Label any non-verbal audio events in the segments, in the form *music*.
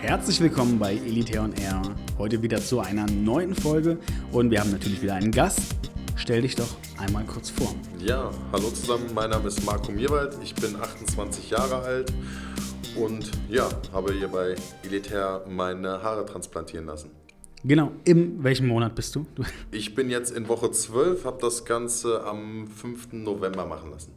Herzlich willkommen bei Elite on Air. Heute wieder zu einer neuen Folge und wir haben natürlich wieder einen Gast. Stell dich doch einmal kurz vor. Ja, hallo zusammen, mein Name ist Marco Mierwald, ich bin 28 Jahre alt und ja, habe hier bei Elitair meine Haare transplantieren lassen. Genau, in welchem Monat bist du? du ich bin jetzt in Woche 12, habe das Ganze am 5. November machen lassen.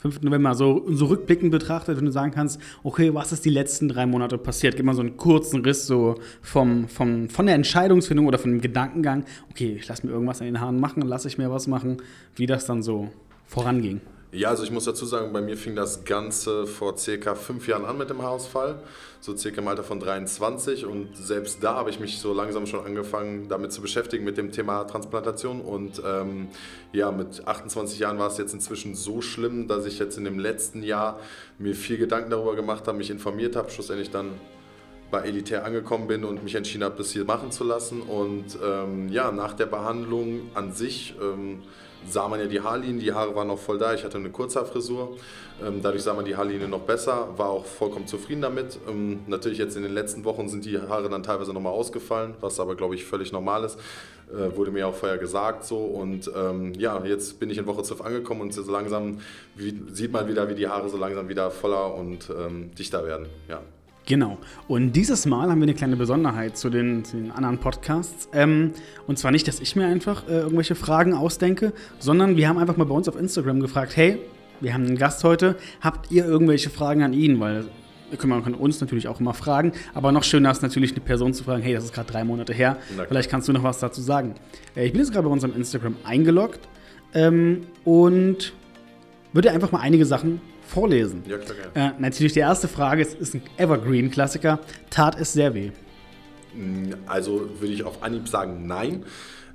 5. November, so, so rückblickend betrachtet, wenn du sagen kannst, okay, was ist die letzten drei Monate passiert? Gib mal so einen kurzen Riss so vom, vom, von der Entscheidungsfindung oder von dem Gedankengang, okay, ich lasse mir irgendwas an den Haaren machen, lasse ich mir was machen, wie das dann so voranging. Ja, also ich muss dazu sagen, bei mir fing das Ganze vor circa fünf Jahren an mit dem Haarausfall, so circa im Alter von 23 und selbst da habe ich mich so langsam schon angefangen damit zu beschäftigen mit dem Thema Transplantation und ähm, ja, mit 28 Jahren war es jetzt inzwischen so schlimm, dass ich jetzt in dem letzten Jahr mir viel Gedanken darüber gemacht habe, mich informiert habe, schlussendlich dann bei Elitär angekommen bin und mich entschieden habe, das hier machen zu lassen. Und ähm, ja, nach der Behandlung an sich ähm, sah man ja die Haarlinien, die Haare waren noch voll da, ich hatte eine Kurzhaarfrisur, ähm, dadurch sah man die Haarlinie noch besser, war auch vollkommen zufrieden damit. Ähm, natürlich jetzt in den letzten Wochen sind die Haare dann teilweise nochmal ausgefallen, was aber glaube ich völlig normal ist, äh, wurde mir auch vorher gesagt so und ähm, ja, jetzt bin ich in Woche 12 angekommen und so langsam sieht man wieder, wie die Haare so langsam wieder voller und dichter werden, ja. Genau. Und dieses Mal haben wir eine kleine Besonderheit zu den, zu den anderen Podcasts. Ähm, und zwar nicht, dass ich mir einfach äh, irgendwelche Fragen ausdenke, sondern wir haben einfach mal bei uns auf Instagram gefragt, hey, wir haben einen Gast heute, habt ihr irgendwelche Fragen an ihn? Weil man kann uns natürlich auch immer fragen, aber noch schöner ist natürlich eine Person zu fragen, hey, das ist gerade drei Monate her, vielleicht kannst du noch was dazu sagen. Äh, ich bin jetzt gerade bei unserem Instagram eingeloggt ähm, und würde einfach mal einige Sachen vorlesen. Ja, klar, gerne. Äh, natürlich die erste Frage, es ist ein Evergreen-Klassiker. Tat es sehr weh? Mm, also würde ich auf Anhieb sagen, nein.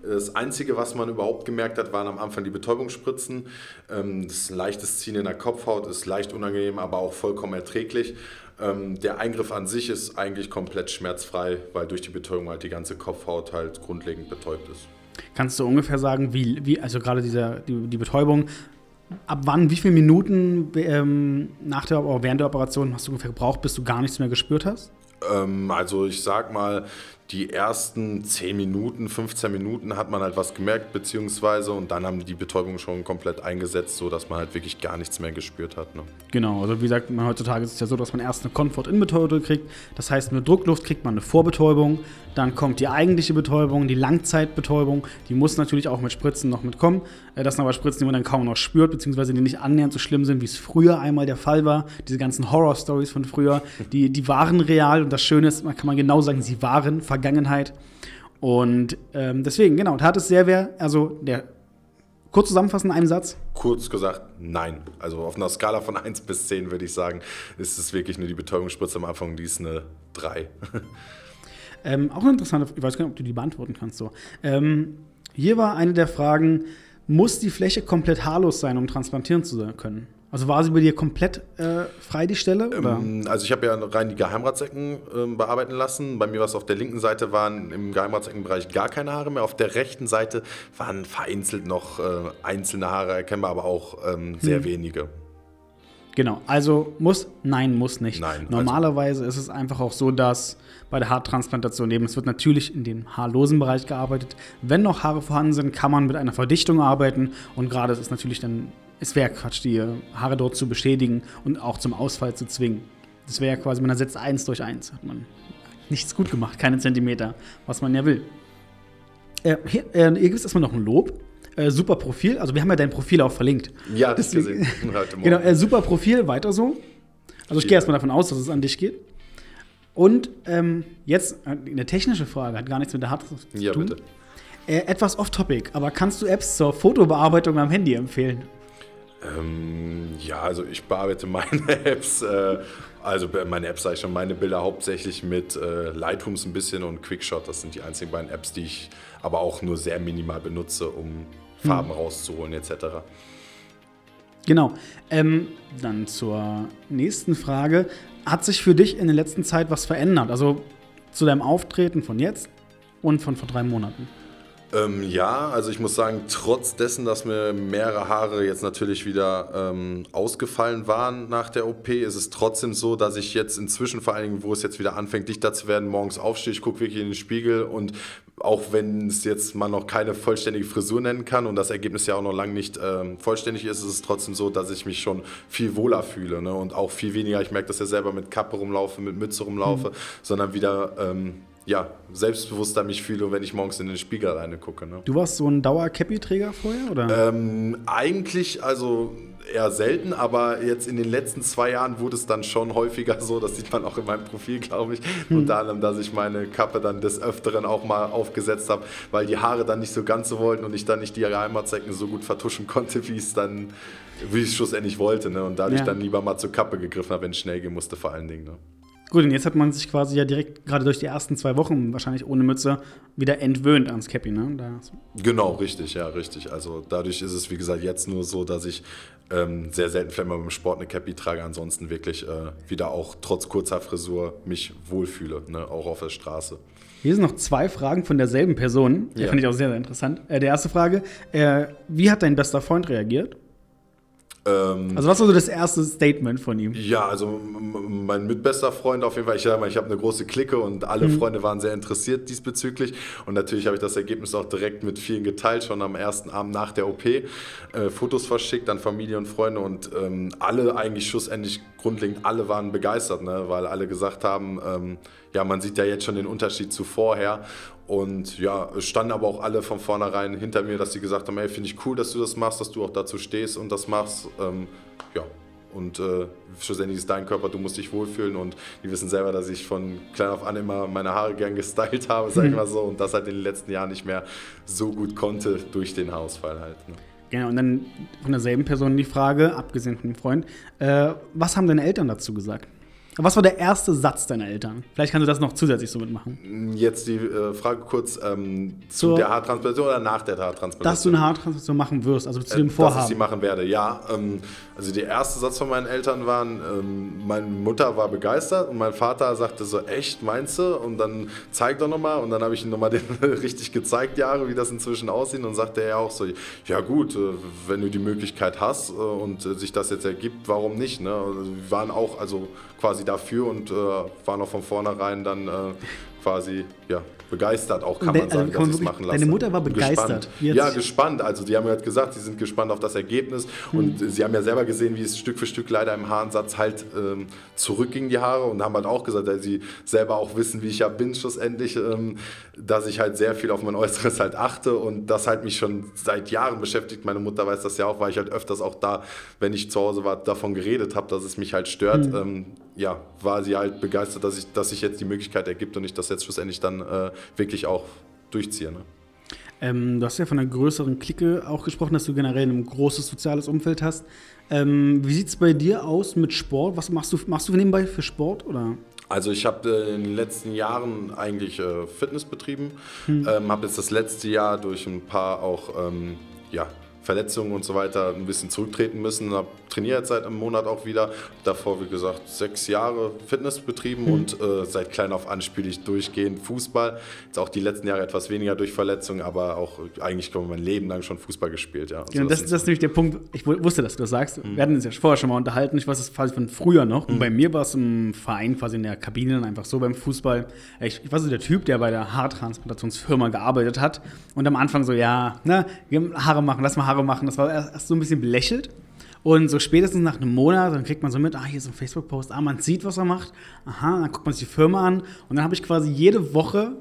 Das Einzige, was man überhaupt gemerkt hat, waren am Anfang die Betäubungsspritzen. Ähm, das ist ein leichtes Ziehen in der Kopfhaut, ist leicht unangenehm, aber auch vollkommen erträglich. Ähm, der Eingriff an sich ist eigentlich komplett schmerzfrei, weil durch die Betäubung halt die ganze Kopfhaut halt grundlegend betäubt ist. Kannst du ungefähr sagen, wie, wie also gerade diese, die, die Betäubung, ab wann, wie viele Minuten ähm, nach der, während der Operation hast du ungefähr gebraucht, bis du gar nichts mehr gespürt hast? Ähm, also ich sag mal, die ersten 10 Minuten, 15 Minuten hat man halt was gemerkt, beziehungsweise und dann haben die Betäubung schon komplett eingesetzt, sodass man halt wirklich gar nichts mehr gespürt hat. Ne? Genau, also wie gesagt, man, heutzutage ist es ja so, dass man erst eine Comfort-In-Betäubung kriegt. Das heißt, mit Druckluft kriegt man eine Vorbetäubung, dann kommt die eigentliche Betäubung, die Langzeitbetäubung. Die muss natürlich auch mit Spritzen noch mitkommen. Äh, das sind aber Spritzen, die man dann kaum noch spürt, beziehungsweise die nicht annähernd so schlimm sind, wie es früher einmal der Fall war. Diese ganzen Horror-Stories von früher, die, die waren real und das Schöne ist, man kann man genau sagen, sie waren Vergangenheit. Und ähm, deswegen, genau, tat es sehr weh. Also der Kurz zusammenfassen in einem Satz? Kurz gesagt, nein. Also auf einer Skala von 1 bis 10 würde ich sagen, ist es wirklich nur die Betäubungsspritze am Anfang, die ist eine 3. *laughs* ähm, auch eine interessante, ich weiß gar nicht, ob du die beantworten kannst. So. Ähm, hier war eine der Fragen, muss die Fläche komplett haarlos sein, um transplantieren zu können? Also war sie bei dir komplett äh, frei, die Stelle? Ähm, also ich habe ja rein die Geheimratsecken äh, bearbeiten lassen. Bei mir war es auf der linken Seite, waren im Geheimratseckenbereich gar keine Haare mehr. Auf der rechten Seite waren vereinzelt noch äh, einzelne Haare erkennbar, aber auch ähm, sehr hm. wenige. Genau, also muss, nein, muss nicht. Nein, also Normalerweise also ist es einfach auch so, dass bei der Haartransplantation eben, es wird natürlich in dem haarlosen Bereich gearbeitet. Wenn noch Haare vorhanden sind, kann man mit einer Verdichtung arbeiten und gerade ist es natürlich dann es wäre Quatsch, die Haare dort zu beschädigen und auch zum Ausfall zu zwingen. Das wäre ja quasi, man ersetzt eins durch eins. Hat man nichts gut gemacht, keine Zentimeter, was man ja will. Äh, hier, äh, hier gibt es erstmal noch ein Lob. Äh, super Profil, also wir haben ja dein Profil auch verlinkt. Ja, das gesehen. *laughs* genau, äh, super Profil, weiter so. Also ich gehe erstmal davon aus, dass es an dich geht. Und ähm, jetzt äh, eine technische Frage, hat gar nichts mit der Hardware zu tun. Ja, bitte. Äh, etwas off-topic, aber kannst du Apps zur Fotobearbeitung am Handy empfehlen? Ähm, ja, also ich bearbeite *laughs* meine Apps, äh, also meine Apps sage ich schon, meine Bilder hauptsächlich mit äh, Lightrooms ein bisschen und Quickshot. Das sind die einzigen beiden Apps, die ich aber auch nur sehr minimal benutze, um Farben hm. rauszuholen etc. Genau. Ähm, dann zur nächsten Frage. Hat sich für dich in der letzten Zeit was verändert? Also zu deinem Auftreten von jetzt und von vor drei Monaten? Ähm, ja, also ich muss sagen, trotz dessen, dass mir mehrere Haare jetzt natürlich wieder ähm, ausgefallen waren nach der OP, ist es trotzdem so, dass ich jetzt inzwischen, vor allen Dingen, wo es jetzt wieder anfängt, dichter zu werden, morgens aufstehe, ich gucke wirklich in den Spiegel und auch wenn es jetzt man noch keine vollständige Frisur nennen kann und das Ergebnis ja auch noch lange nicht ähm, vollständig ist, ist es trotzdem so, dass ich mich schon viel wohler fühle ne? und auch viel weniger, ich merke das ja selber mit Kappe rumlaufe, mit Mütze rumlaufe, mhm. sondern wieder ähm, ja, selbstbewusster mich fühle, wenn ich morgens in den Spiegel rein gucke. Ne? Du warst so ein Dauer-Cappy-Träger vorher, oder? Ähm, eigentlich, also eher selten, aber jetzt in den letzten zwei Jahren wurde es dann schon häufiger so, das sieht man auch in meinem Profil, glaube ich, hm. unter anderem, dass ich meine Kappe dann des Öfteren auch mal aufgesetzt habe, weil die Haare dann nicht so ganz so wollten und ich dann nicht die Heimatzecken so gut vertuschen konnte, wie es dann, wie ich es schlussendlich wollte. Ne? Und dadurch ja. dann lieber mal zur Kappe gegriffen habe, wenn es schnell gehen musste, vor allen Dingen. Ne? Gut, und jetzt hat man sich quasi ja direkt, gerade durch die ersten zwei Wochen, wahrscheinlich ohne Mütze, wieder entwöhnt ans Cappy, ne? Da genau, richtig, ja, richtig. Also dadurch ist es, wie gesagt, jetzt nur so, dass ich ähm, sehr selten vielleicht mal beim Sport eine Cappy trage, ansonsten wirklich äh, wieder auch trotz kurzer Frisur mich wohlfühle, ne? auch auf der Straße. Hier sind noch zwei Fragen von derselben Person. Die ja. finde ich auch sehr, sehr interessant. Äh, die erste Frage: äh, Wie hat dein bester Freund reagiert? Ähm, also was war so das erste Statement von ihm? Ja, also mein mitbester Freund auf jeden Fall. Ich, ich habe eine große Clique und alle mhm. Freunde waren sehr interessiert diesbezüglich. Und natürlich habe ich das Ergebnis auch direkt mit vielen geteilt, schon am ersten Abend nach der OP. Äh, Fotos verschickt an Familie und Freunde und ähm, alle eigentlich schlussendlich grundlegend, alle waren begeistert, ne? weil alle gesagt haben, ähm, ja, man sieht ja jetzt schon den Unterschied zu vorher. Und ja, es standen aber auch alle von vornherein hinter mir, dass sie gesagt haben, hey, finde ich cool, dass du das machst, dass du auch dazu stehst und das machst. Ähm, ja, und äh, schlussendlich ist dein Körper, du musst dich wohlfühlen und die wissen selber, dass ich von klein auf an immer meine Haare gern gestylt habe, sag ich *laughs* mal so, und das halt in den letzten Jahren nicht mehr so gut konnte durch den Haarausfall halt. Ne? Genau, und dann von derselben Person die Frage, abgesehen von dem Freund, äh, was haben deine Eltern dazu gesagt? Was war der erste Satz deiner Eltern? Vielleicht kannst du das noch zusätzlich so mitmachen. Jetzt die äh, Frage kurz ähm, zu so, der Haartransplantation oder nach der Haartransplantation? Dass du eine Haartransplantation machen wirst, also zu dem Vorhaben. Dass ich sie machen werde, ja. Ähm, also der erste Satz von meinen Eltern waren, ähm, meine Mutter war begeistert und mein Vater sagte so, echt, meinst du? Und dann zeig doch nochmal. Und dann habe ich ihm nochmal *laughs* richtig gezeigt, Jahre, wie das inzwischen aussieht. Und sagte er auch so, ja gut, äh, wenn du die Möglichkeit hast äh, und äh, sich das jetzt ergibt, warum nicht? Ne? Also wir waren auch, also quasi dafür und äh, waren auch von vornherein dann äh, quasi ja, begeistert, auch kann man sagen, also, dass ich es machen lasse. Deine Mutter war begeistert. Gespannt. Ja, gespannt. Also die haben ja gesagt, sie sind gespannt auf das Ergebnis hm. und sie haben ja selber gesehen, wie es Stück für Stück leider im Haarensatz halt ähm, zurückging, die Haare und haben halt auch gesagt, dass sie selber auch wissen, wie ich ja bin schlussendlich, ähm, dass ich halt sehr viel auf mein Äußeres halt achte und das halt mich schon seit Jahren beschäftigt. Meine Mutter weiß das ja auch, weil ich halt öfters auch da, wenn ich zu Hause war, davon geredet habe, dass es mich halt stört. Hm. Ähm, ja, war sie halt begeistert, dass ich, dass sich jetzt die Möglichkeit ergibt und ich das jetzt schlussendlich dann äh, wirklich auch durchziehe. Ne? Ähm, du hast ja von einer größeren Clique auch gesprochen, dass du generell ein großes soziales Umfeld hast. Ähm, wie sieht es bei dir aus mit Sport? Was machst du, machst du nebenbei für Sport? Oder? Also ich habe äh, in den letzten Jahren eigentlich äh, Fitness betrieben, hm. ähm, habe jetzt das letzte Jahr durch ein paar auch ähm, ja, Verletzungen und so weiter ein bisschen zurücktreten müssen. Habe trainiert seit einem Monat auch wieder. Davor, wie gesagt, sechs Jahre Fitness betrieben mhm. und äh, seit klein auf an spiele ich durchgehend Fußball. Jetzt auch die letzten Jahre etwas weniger durch Verletzungen, aber auch eigentlich mein Leben lang schon Fußball gespielt. Ja, genau, das, das, ist nämlich der Punkt. Ich wusste, dass du das sagst. Mhm. Wir hatten uns ja vorher schon mal unterhalten. Ich weiß es quasi von früher noch. Und mhm. bei mir war es im Verein, quasi in der Kabine, dann einfach so beim Fußball. Ich, ich war so der Typ, der bei der Haartransplantationsfirma gearbeitet hat und am Anfang so, ja, ne, Haare machen, lass mal Haare machen. Das war erst so ein bisschen belächelt. Und so spätestens nach einem Monat, dann kriegt man so mit, ah, hier ist ein Facebook-Post, ah, man sieht, was er macht. Aha, dann guckt man sich die Firma an. Und dann habe ich quasi jede Woche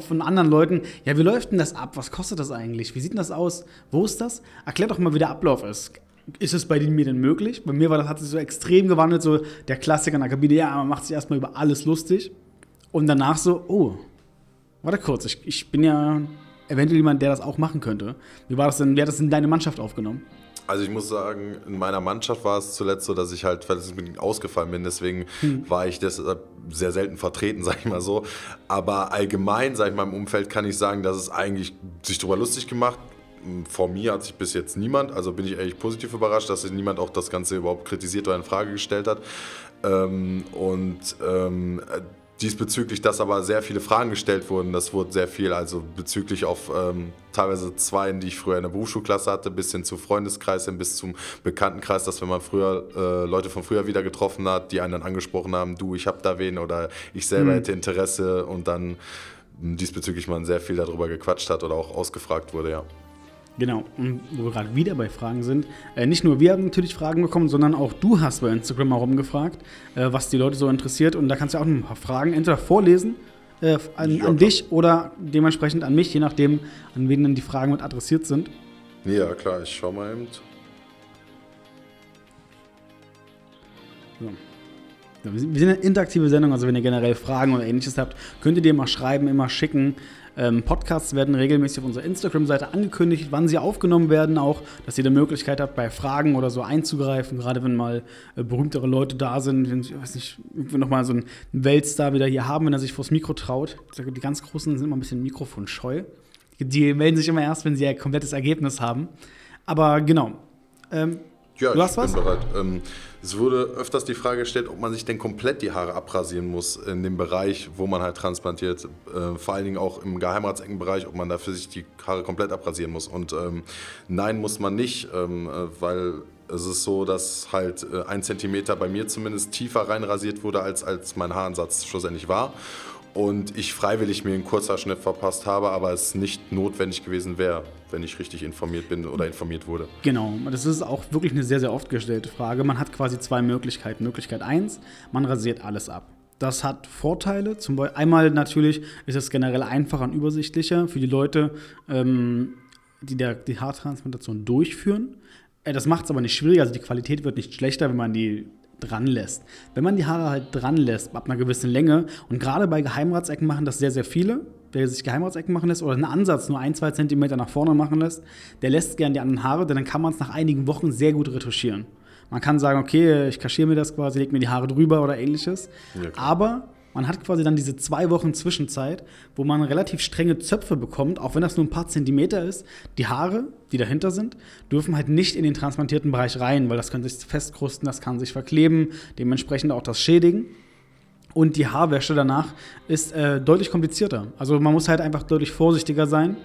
von anderen Leuten, ja, wie läuft denn das ab? Was kostet das eigentlich? Wie sieht denn das aus? Wo ist das? Erklär doch mal, wie der Ablauf ist. Ist es bei mir denn möglich? Bei mir war das, hat sich so extrem gewandelt, so der Klassiker in der Kabine, ja, man macht sich erstmal über alles lustig. Und danach so, oh, warte kurz, ich, ich bin ja eventuell jemand, der das auch machen könnte. Wie war das denn, wer hat das in deine Mannschaft aufgenommen? Also ich muss sagen, in meiner Mannschaft war es zuletzt so, dass ich halt verletzungsbedingt ausgefallen bin. Deswegen hm. war ich deshalb sehr selten vertreten, *laughs* sag ich mal so. Aber allgemein, sag ich mal, im Umfeld kann ich sagen, dass es eigentlich sich darüber lustig gemacht vor mir hat sich bis jetzt niemand, also bin ich ehrlich positiv überrascht, dass sich niemand auch das Ganze überhaupt kritisiert oder in Frage gestellt hat. Ähm, und ähm, diesbezüglich, dass aber sehr viele Fragen gestellt wurden. Das wurde sehr viel, also bezüglich auf ähm, teilweise zwei, die ich früher in der Berufsschulklasse hatte, bis hin zu Freundeskreis, bis zum Bekanntenkreis, dass wenn man früher äh, Leute von früher wieder getroffen hat, die einen dann angesprochen haben, du, ich habe da wen oder ich selber mhm. hätte Interesse und dann diesbezüglich man sehr viel darüber gequatscht hat oder auch ausgefragt wurde, ja. Genau, und wo wir gerade wieder bei Fragen sind, äh, nicht nur wir haben natürlich Fragen bekommen, sondern auch du hast bei Instagram mal rumgefragt, äh, was die Leute so interessiert. Und da kannst du auch ein paar Fragen entweder vorlesen äh, an, ja, an dich oder dementsprechend an mich, je nachdem, an wen dann die Fragen mit adressiert sind. Ja, klar, ich schau mal eben. So. Wir sind eine interaktive Sendung, also wenn ihr generell Fragen oder ähnliches habt, könnt ihr dir mal schreiben, immer schicken. Ähm, Podcasts werden regelmäßig auf unserer Instagram-Seite angekündigt, wann sie aufgenommen werden, auch, dass ihr die Möglichkeit habt, bei Fragen oder so einzugreifen, gerade wenn mal äh, berühmtere Leute da sind, wenn, ich weiß nicht, irgendwie nochmal so einen Weltstar wieder hier haben, wenn er sich vors Mikro traut. Die ganz Großen sind immer ein bisschen mikrofonscheu. Die melden sich immer erst, wenn sie ein komplettes Ergebnis haben. Aber genau. Ähm, ja, du hast ich was? bin bereit. Ähm, es wurde öfters die Frage gestellt, ob man sich denn komplett die Haare abrasieren muss in dem Bereich, wo man halt transplantiert. Äh, vor allen Dingen auch im Geheimratsengenbereich, ob man dafür sich die Haare komplett abrasieren muss. Und ähm, nein, muss man nicht, ähm, äh, weil es ist so, dass halt äh, ein Zentimeter bei mir zumindest tiefer reinrasiert wurde, als, als mein Haaransatz schlussendlich war und ich freiwillig mir einen Kurzhaarschnitt verpasst habe, aber es nicht notwendig gewesen wäre, wenn ich richtig informiert bin oder informiert wurde. Genau, das ist auch wirklich eine sehr, sehr oft gestellte Frage. Man hat quasi zwei Möglichkeiten. Möglichkeit eins, man rasiert alles ab. Das hat Vorteile. Zum Beispiel, einmal natürlich ist es generell einfacher und übersichtlicher für die Leute, ähm, die der, die Haartransplantation durchführen. Äh, das macht es aber nicht schwieriger, also die Qualität wird nicht schlechter, wenn man die dran lässt. Wenn man die Haare halt dran lässt, ab einer gewissen Länge, und gerade bei Geheimratsecken machen das sehr, sehr viele, wer sich Geheimratsecken machen lässt oder einen Ansatz nur ein, zwei Zentimeter nach vorne machen lässt, der lässt gern die anderen Haare, denn dann kann man es nach einigen Wochen sehr gut retuschieren. Man kann sagen, okay, ich kaschiere mir das quasi, lege mir die Haare drüber oder ähnliches. Ja, aber man hat quasi dann diese zwei Wochen Zwischenzeit, wo man relativ strenge Zöpfe bekommt, auch wenn das nur ein paar Zentimeter ist. Die Haare, die dahinter sind, dürfen halt nicht in den transplantierten Bereich rein, weil das kann sich festkrusten, das kann sich verkleben, dementsprechend auch das schädigen. Und die Haarwäsche danach ist äh, deutlich komplizierter. Also man muss halt einfach deutlich vorsichtiger sein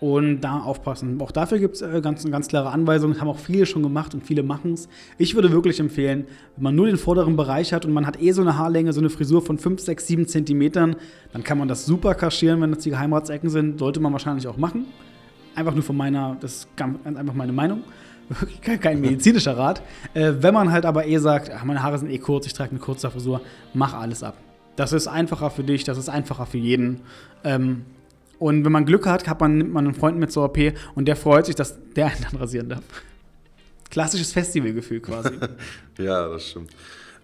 und da aufpassen. Auch dafür gibt es äh, ganz, ganz klare Anweisungen, haben auch viele schon gemacht und viele machen es. Ich würde wirklich empfehlen, wenn man nur den vorderen Bereich hat und man hat eh so eine Haarlänge, so eine Frisur von 5, 6, 7 Zentimetern, dann kann man das super kaschieren, wenn das die Geheimratsecken sind. Sollte man wahrscheinlich auch machen. Einfach nur von meiner, das ist ganz einfach meine Meinung. *laughs* Kein medizinischer Rat. Äh, wenn man halt aber eh sagt, ach, meine Haare sind eh kurz, ich trage eine kurze Frisur, mach alles ab. Das ist einfacher für dich, das ist einfacher für jeden. Ähm, und wenn man Glück hat, hat man, nimmt man einen Freund mit zur OP und der freut sich, dass der einen dann rasieren darf. Klassisches Festivalgefühl quasi. *laughs* ja, das stimmt.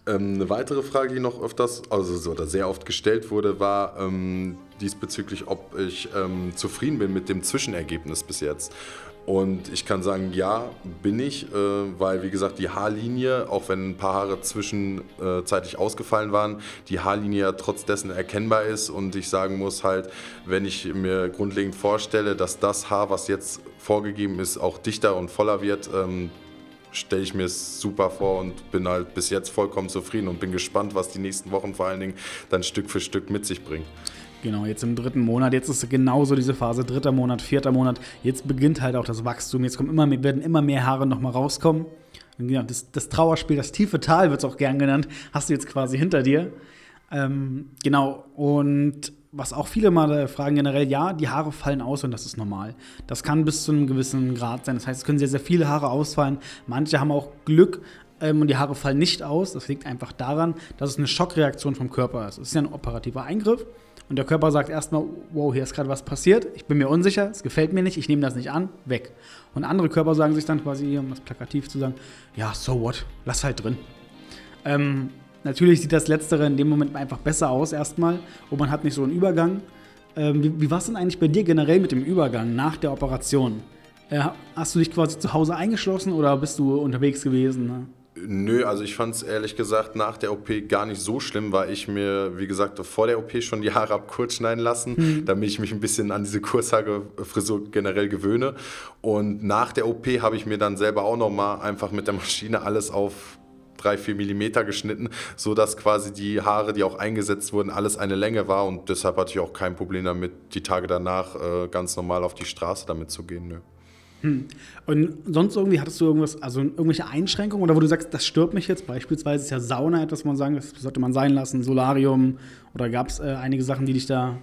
Ähm, eine weitere Frage, die noch öfters, also oder sehr oft gestellt wurde, war ähm, diesbezüglich, ob ich ähm, zufrieden bin mit dem Zwischenergebnis bis jetzt. Und ich kann sagen, ja, bin ich, äh, weil wie gesagt, die Haarlinie, auch wenn ein paar Haare zwischenzeitlich ausgefallen waren, die Haarlinie ja trotz dessen erkennbar ist und ich sagen muss halt, wenn ich mir grundlegend vorstelle, dass das Haar, was jetzt vorgegeben ist, auch dichter und voller wird, ähm, stelle ich mir es super vor und bin halt bis jetzt vollkommen zufrieden und bin gespannt, was die nächsten Wochen vor allen Dingen dann Stück für Stück mit sich bringen. Genau, jetzt im dritten Monat, jetzt ist genauso diese Phase, dritter Monat, vierter Monat, jetzt beginnt halt auch das Wachstum, jetzt kommen immer mehr, werden immer mehr Haare nochmal rauskommen. Genau, das, das, Trauerspiel, das tiefe Tal wird es auch gern genannt, hast du jetzt quasi hinter dir. Ähm, genau, und was auch viele mal fragen generell, ja, die Haare fallen aus und das ist normal. Das kann bis zu einem gewissen Grad sein. Das heißt, es können sehr, sehr viele Haare ausfallen. Manche haben auch Glück, ähm, und die Haare fallen nicht aus. Das liegt einfach daran, dass es eine Schockreaktion vom Körper ist. Es ist ja ein operativer Eingriff. Und der Körper sagt erstmal, wow, hier ist gerade was passiert, ich bin mir unsicher, es gefällt mir nicht, ich nehme das nicht an, weg. Und andere Körper sagen sich dann quasi, um das plakativ zu sagen, ja, so what, lass halt drin. Ähm, natürlich sieht das Letztere in dem Moment einfach besser aus erstmal und man hat nicht so einen Übergang. Ähm, wie wie war es denn eigentlich bei dir generell mit dem Übergang nach der Operation? Äh, hast du dich quasi zu Hause eingeschlossen oder bist du unterwegs gewesen? Ne? Nö, also ich fand es ehrlich gesagt nach der OP gar nicht so schlimm, weil ich mir, wie gesagt, vor der OP schon die Haare ab kurz schneiden lassen, mhm. damit ich mich ein bisschen an diese Kurzhaarfrisur generell gewöhne. Und nach der OP habe ich mir dann selber auch nochmal einfach mit der Maschine alles auf drei, vier Millimeter geschnitten, sodass quasi die Haare, die auch eingesetzt wurden, alles eine Länge war und deshalb hatte ich auch kein Problem damit, die Tage danach äh, ganz normal auf die Straße damit zu gehen. Nö. Hm. Und sonst irgendwie hattest du irgendwas, also irgendwelche Einschränkungen oder wo du sagst, das stört mich jetzt? Beispielsweise ist ja Sauna etwas, man sagen, das sollte man sein lassen, Solarium oder gab es äh, einige Sachen, die dich da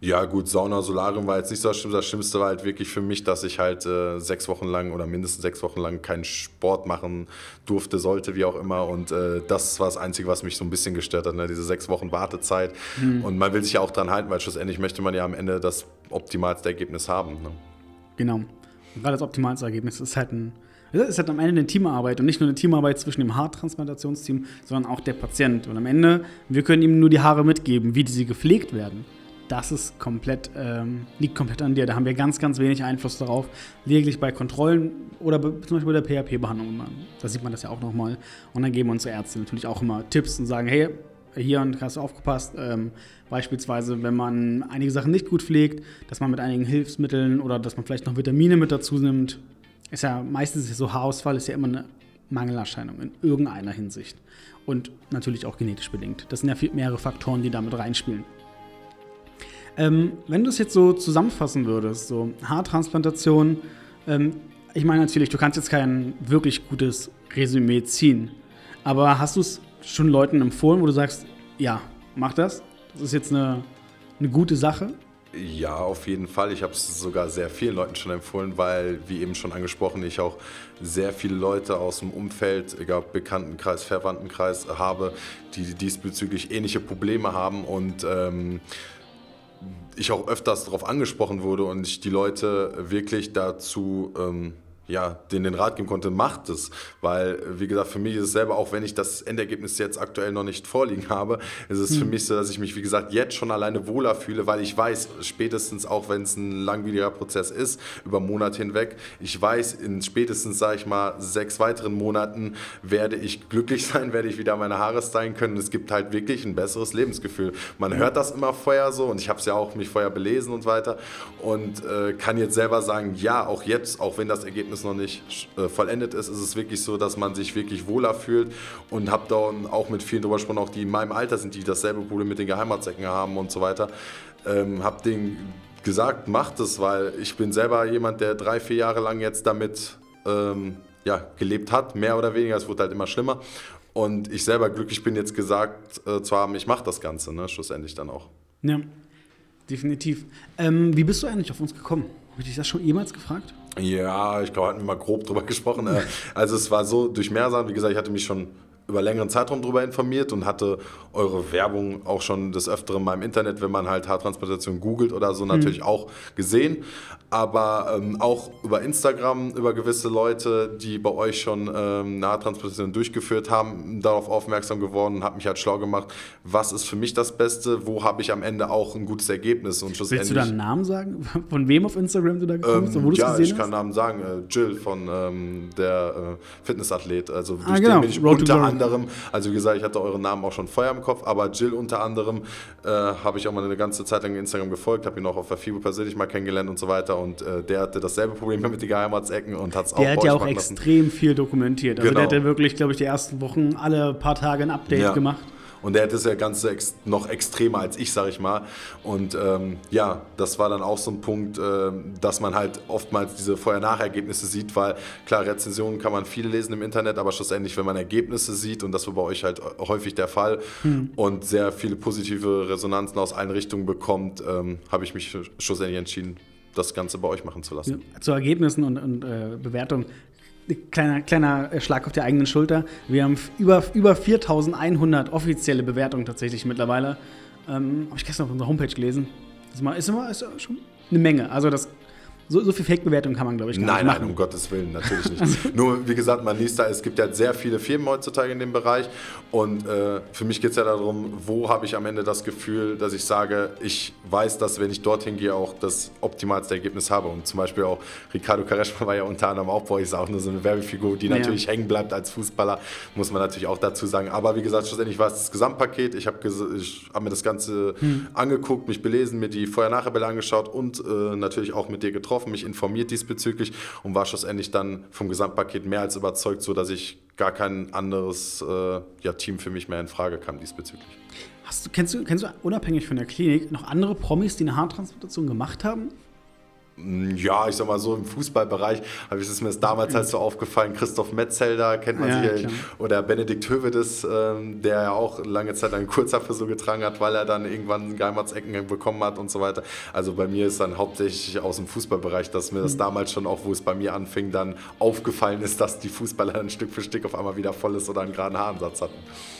ja, gut, Sauna, Solarium war jetzt nicht so das Schlimmste. Das Schlimmste war halt wirklich für mich, dass ich halt äh, sechs Wochen lang oder mindestens sechs Wochen lang keinen Sport machen durfte, sollte, wie auch immer. Und äh, das war das Einzige, was mich so ein bisschen gestört hat, ne? diese sechs Wochen Wartezeit. Mhm. Und man will sich ja auch dran halten, weil schlussendlich möchte man ja am Ende das optimalste Ergebnis haben. Ne? Genau. Gerade das optimalste Ergebnis ist halt ein es ist halt am Ende eine Teamarbeit und nicht nur eine Teamarbeit zwischen dem Haartransplantationsteam, sondern auch der Patient. Und am Ende, wir können ihm nur die Haare mitgeben, wie sie gepflegt werden das ist komplett, ähm, liegt komplett an dir. Da haben wir ganz, ganz wenig Einfluss darauf. Lediglich bei Kontrollen oder zum Beispiel bei der PHP-Behandlung. Da sieht man das ja auch nochmal. Und dann geben unsere Ärzte natürlich auch immer Tipps und sagen, hey, hier und hast du aufgepasst. Ähm, beispielsweise, wenn man einige Sachen nicht gut pflegt, dass man mit einigen Hilfsmitteln oder dass man vielleicht noch Vitamine mit dazu nimmt. Ist ja meistens ist so Haarausfall ist ja immer eine Mangelerscheinung in irgendeiner Hinsicht. Und natürlich auch genetisch bedingt. Das sind ja mehrere Faktoren, die damit reinspielen. Ähm, wenn du es jetzt so zusammenfassen würdest, so Haartransplantation, ähm, ich meine natürlich, du kannst jetzt kein wirklich gutes Resümee ziehen, aber hast du es schon Leuten empfohlen, wo du sagst, ja, mach das, das ist jetzt eine, eine gute Sache? Ja, auf jeden Fall. Ich habe es sogar sehr vielen Leuten schon empfohlen, weil, wie eben schon angesprochen, ich auch sehr viele Leute aus dem Umfeld, egal Bekanntenkreis, Verwandtenkreis habe, die diesbezüglich ähnliche Probleme haben und ähm, ich auch öfters darauf angesprochen wurde und ich die Leute wirklich dazu ähm, ja, denen den Rat geben konnte, macht es. Weil, wie gesagt, für mich ist es selber, auch wenn ich das Endergebnis jetzt aktuell noch nicht vorliegen habe, ist es mhm. für mich so, dass ich mich, wie gesagt, jetzt schon alleine wohler fühle, weil ich weiß, spätestens auch wenn es ein langwieriger Prozess ist, über Monate hinweg, ich weiß, in spätestens, sage ich mal, sechs weiteren Monaten werde ich glücklich *laughs* sein, werde ich wieder meine Haare stylen können. Es gibt halt wirklich ein besseres Lebensgefühl. Man hört das immer vorher so und ich habe es ja auch mich vorher belesen und weiter und äh, kann jetzt selber sagen, ja, auch jetzt, auch wenn das Ergebnis Ergebnis noch nicht äh, vollendet ist, ist es wirklich so, dass man sich wirklich wohler fühlt und habe da auch mit vielen drüber gesprochen, auch die in meinem Alter sind, die dasselbe Problem mit den Geheimatsäcken haben und so weiter. Ähm, habe denen gesagt, macht es, weil ich bin selber jemand, der drei, vier Jahre lang jetzt damit ähm, ja, gelebt hat, mehr oder weniger. Es wurde halt immer schlimmer. Und ich selber glücklich bin jetzt gesagt äh, zu haben, ich mache das Ganze, ne, schlussendlich dann auch. Ja, definitiv. Ähm, wie bist du eigentlich auf uns gekommen? Habe ich dich das schon jemals gefragt? Ja, ich glaube, hatten wir mal grob drüber *laughs* gesprochen. Also es war so, durch Mehrsachen, wie gesagt, ich hatte mich schon über längeren Zeitraum darüber informiert und hatte eure Werbung auch schon des Öfteren mal im Internet, wenn man halt Haartransplantation googelt oder so, natürlich mhm. auch gesehen. Aber ähm, auch über Instagram, über gewisse Leute, die bei euch schon ähm, eine Haartransplantation durchgeführt haben, darauf aufmerksam geworden und habe mich halt schlau gemacht, was ist für mich das Beste, wo habe ich am Ende auch ein gutes Ergebnis. Und Willst du da einen Namen sagen? *laughs* Von wem auf Instagram du da gekommen bist? Ähm, ja, ich kann Namen sagen. Äh, Jill von ähm, der äh, Fitnessathlet. Also durch ah, genau. den bin ich Road unter anderem, also wie gesagt, ich hatte euren Namen auch schon vorher im Kopf, aber Jill unter anderem äh, habe ich auch mal eine ganze Zeit lang Instagram gefolgt, habe ihn auch auf der FIBO persönlich mal kennengelernt und so weiter und äh, der hatte dasselbe Problem mit den Geheimratsecken und hat es auch Der hat ja auch extrem viel dokumentiert. Also genau. der hat ja wirklich, glaube ich, die ersten Wochen alle paar Tage ein Update ja. gemacht. Und der hat das ja ganz ex noch extremer als ich, sag ich mal. Und ähm, ja, das war dann auch so ein Punkt, äh, dass man halt oftmals diese Vorher-Nach-Ergebnisse sieht, weil klar, Rezensionen kann man viele lesen im Internet, aber schlussendlich, wenn man Ergebnisse sieht, und das war bei euch halt häufig der Fall, hm. und sehr viele positive Resonanzen aus allen Richtungen bekommt, ähm, habe ich mich schlussendlich entschieden, das Ganze bei euch machen zu lassen. Ja, zu Ergebnissen und, und äh, Bewertungen kleiner, kleiner äh, Schlag auf die eigenen Schulter. Wir haben über, über 4100 offizielle Bewertungen tatsächlich mittlerweile. Ähm, Habe ich gestern auf unserer Homepage gelesen. Das ist, immer, ist, schon eine Menge. Also das so, so viel Fake-Bewertung kann man, glaube ich, gar nein, nicht machen. Nein, um Gottes Willen, natürlich nicht. also. *laughs* Nur, wie gesagt, man liest da, es gibt ja sehr viele Firmen heutzutage in dem Bereich. Und äh, für mich geht es ja darum, wo habe ich am Ende das Gefühl, dass ich sage, ich weiß, dass wenn ich dorthin gehe, auch das optimalste Ergebnis habe. Und zum Beispiel auch Ricardo Kareschma war ja unter anderem auch bei ist auch nur so eine Werbefigur, die natürlich ja. hängen bleibt als Fußballer, muss man natürlich auch dazu sagen. Aber wie gesagt, schlussendlich war es das Gesamtpaket. Ich habe hab mir das Ganze hm. angeguckt, mich belesen, mir die Vorher-Nachher-Bilder angeschaut und äh, natürlich auch mit dir getroffen getroffen, mich informiert diesbezüglich und war schlussendlich dann vom Gesamtpaket mehr als überzeugt, sodass ich gar kein anderes äh, ja, Team für mich mehr in Frage kam diesbezüglich. Hast du, kennst, du, kennst du unabhängig von der Klinik noch andere Promis, die eine Haartransplantation gemacht haben? Mm, ja, ich sag mal so im Fußballbereich habe ich es mir damals halt so aufgefallen. Christoph Metzelder kennt man ja, sicherlich. Oder Benedikt Hövedes, ähm, der ja auch lange Zeit einen Kurzhafer so getragen hat, weil er dann irgendwann Geimatsecken bekommen hat und so weiter. Also bei mir ist dann hauptsächlich aus dem Fußballbereich, dass mir das mhm. damals schon auch, wo es bei mir anfing, dann aufgefallen ist, dass die Fußballer dann Stück für Stück auf einmal wieder voll ist oder einen geraden Haaransatz hatten.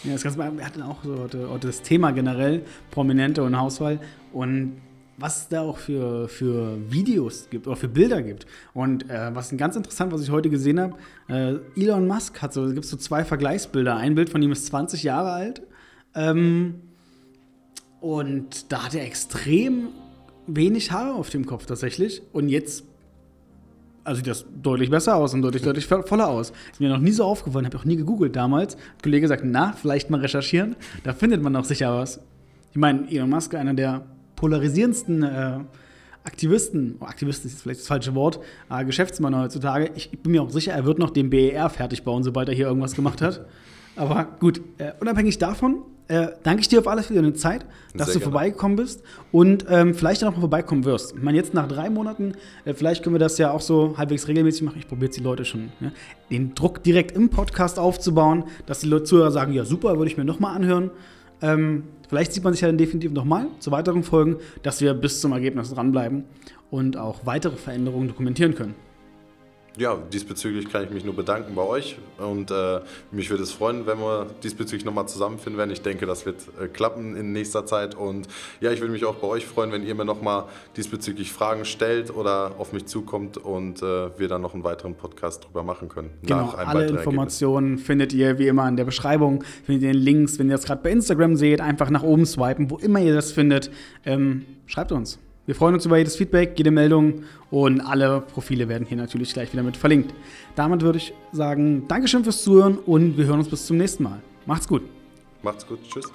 Ja, das Ganze, wir hatten auch so das Thema generell, Prominente und Hauswahl. Und was es da auch für, für Videos gibt oder für Bilder gibt. Und äh, was ganz interessant, was ich heute gesehen habe, äh, Elon Musk hat so, gibt so zwei Vergleichsbilder. Ein Bild von ihm ist 20 Jahre alt. Ähm, und da hat er extrem wenig Haare auf dem Kopf tatsächlich. Und jetzt also sieht das deutlich besser aus und deutlich, deutlich voller aus. Ist mir noch nie so aufgefallen, habe auch nie gegoogelt damals. Der Kollege sagt, na, vielleicht mal recherchieren. Da findet man doch sicher was. Ich meine, Elon Musk, einer der polarisierendsten äh, Aktivisten, oh, Aktivisten ist vielleicht das falsche Wort, äh, Geschäftsmann heutzutage. Ich, ich, bin mir auch sicher, er wird noch den BER fertig bauen, sobald er hier irgendwas gemacht hat. Aber gut, äh, unabhängig davon, äh, danke ich dir auf alles für deine Zeit, dass Sehr du gerne. vorbeigekommen bist und ähm, vielleicht auch noch mal vorbeikommen wirst. Ich meine, jetzt nach drei Monaten, äh, vielleicht können wir das ja auch so halbwegs regelmäßig machen. Ich probiere jetzt die Leute schon, ja, den Druck direkt im Podcast aufzubauen, dass die Zuhörer sagen, ja super, würde ich mir noch mal anhören. Ähm, vielleicht sieht man sich ja dann definitiv nochmal zu weiteren Folgen, dass wir bis zum Ergebnis dranbleiben und auch weitere Veränderungen dokumentieren können ja, diesbezüglich kann ich mich nur bedanken bei euch und äh, mich würde es freuen, wenn wir diesbezüglich nochmal zusammenfinden werden. Ich denke, das wird äh, klappen in nächster Zeit und ja, ich würde mich auch bei euch freuen, wenn ihr mir nochmal diesbezüglich Fragen stellt oder auf mich zukommt und äh, wir dann noch einen weiteren Podcast drüber machen können. Genau, alle Informationen Ergebnis. findet ihr wie immer in der Beschreibung, findet ihr den Links, wenn ihr das gerade bei Instagram seht, einfach nach oben swipen, wo immer ihr das findet. Ähm, schreibt uns. Wir freuen uns über jedes Feedback, jede Meldung und alle Profile werden hier natürlich gleich wieder mit verlinkt. Damit würde ich sagen, Dankeschön fürs Zuhören und wir hören uns bis zum nächsten Mal. Macht's gut. Macht's gut. Tschüss.